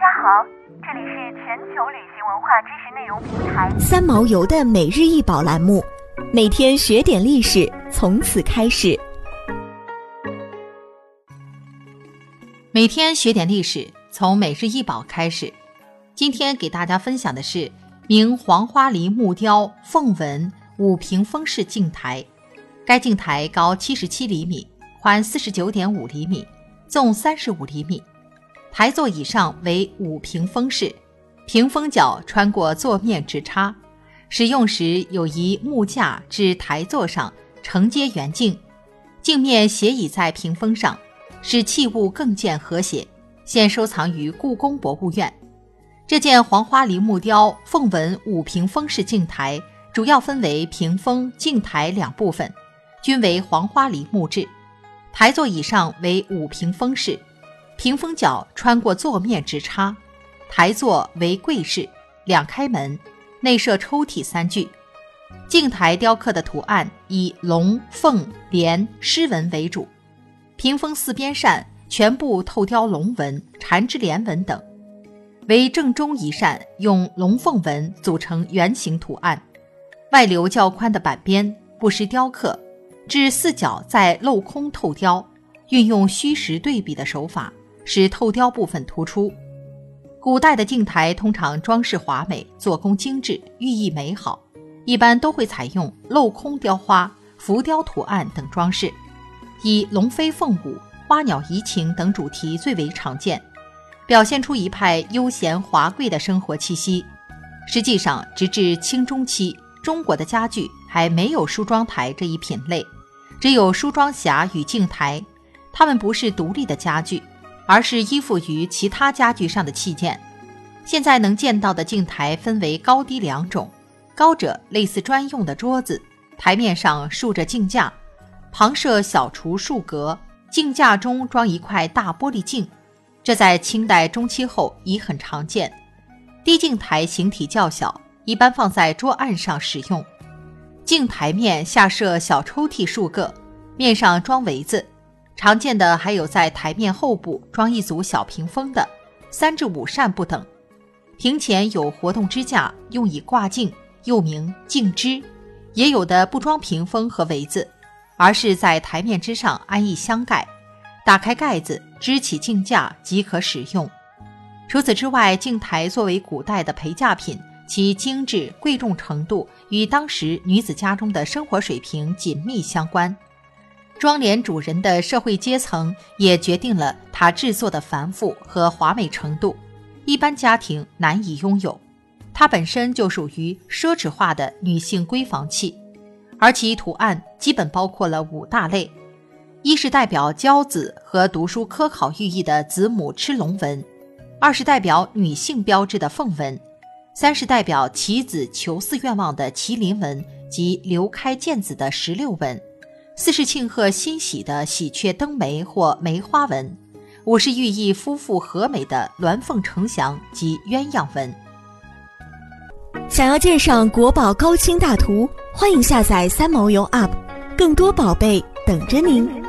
家好，这里是全球旅行文化知识内容平台三毛游的每日一宝栏目，每天学点历史，从此开始。每天学点历史，从每日一宝开始。今天给大家分享的是明黄花梨木雕凤纹五屏风式镜台，该镜台高七十七厘米，宽四十九点五厘米，纵三十五厘米。台座以上为五屏风式，屏风角穿过座面直插，使用时有一木架至台座上承接圆镜，镜面斜倚在屏风上，使器物更见和谐。现收藏于故宫博物院。这件黄花梨木雕凤纹五屏风式镜台主要分为屏风、镜台两部分，均为黄花梨木质，台座以上为五屏风式。屏风角穿过座面直插，台座为柜式，两开门，内设抽屉三具。镜台雕刻的图案以龙、凤、莲、狮纹为主，屏风四边扇全部透雕龙纹、缠枝莲纹等，为正中一扇用龙凤纹组成圆形图案，外留较宽的板边，不施雕刻，至四角再镂空透雕，运用虚实对比的手法。使透雕部分突出。古代的镜台通常装饰华美，做工精致，寓意美好，一般都会采用镂空雕花、浮雕图案等装饰，以龙飞凤舞、花鸟怡情等主题最为常见，表现出一派悠闲华贵的生活气息。实际上，直至清中期，中国的家具还没有梳妆台这一品类，只有梳妆匣与镜台，它们不是独立的家具。而是依附于其他家具上的器件。现在能见到的镜台分为高低两种，高者类似专用的桌子，台面上竖着镜架，旁设小橱数格，镜架中装一块大玻璃镜。这在清代中期后已很常见。低镜台形体较小，一般放在桌案上使用。镜台面下设小抽屉数个，面上装围子。常见的还有在台面后部装一组小屏风的，三至五扇不等。屏前有活动支架，用以挂镜，又名镜支。也有的不装屏风和围子，而是在台面之上安一箱盖，打开盖子，支起镜架即可使用。除此之外，镜台作为古代的陪嫁品，其精致贵重程度与当时女子家中的生活水平紧密相关。妆奁主人的社会阶层也决定了它制作的繁复和华美程度，一般家庭难以拥有。它本身就属于奢侈化的女性闺房器，而其图案基本包括了五大类：一是代表骄子和读书科考寓意的子母螭龙纹；二是代表女性标志的凤纹；三是代表棋子求嗣愿望的麒麟纹及流开见子的石榴纹。四是庆贺欣喜的喜鹊登梅或梅花纹，五是寓意夫妇和美的鸾凤呈祥及鸳鸯纹。想要鉴赏国宝高清大图，欢迎下载三毛游 App，更多宝贝等着您。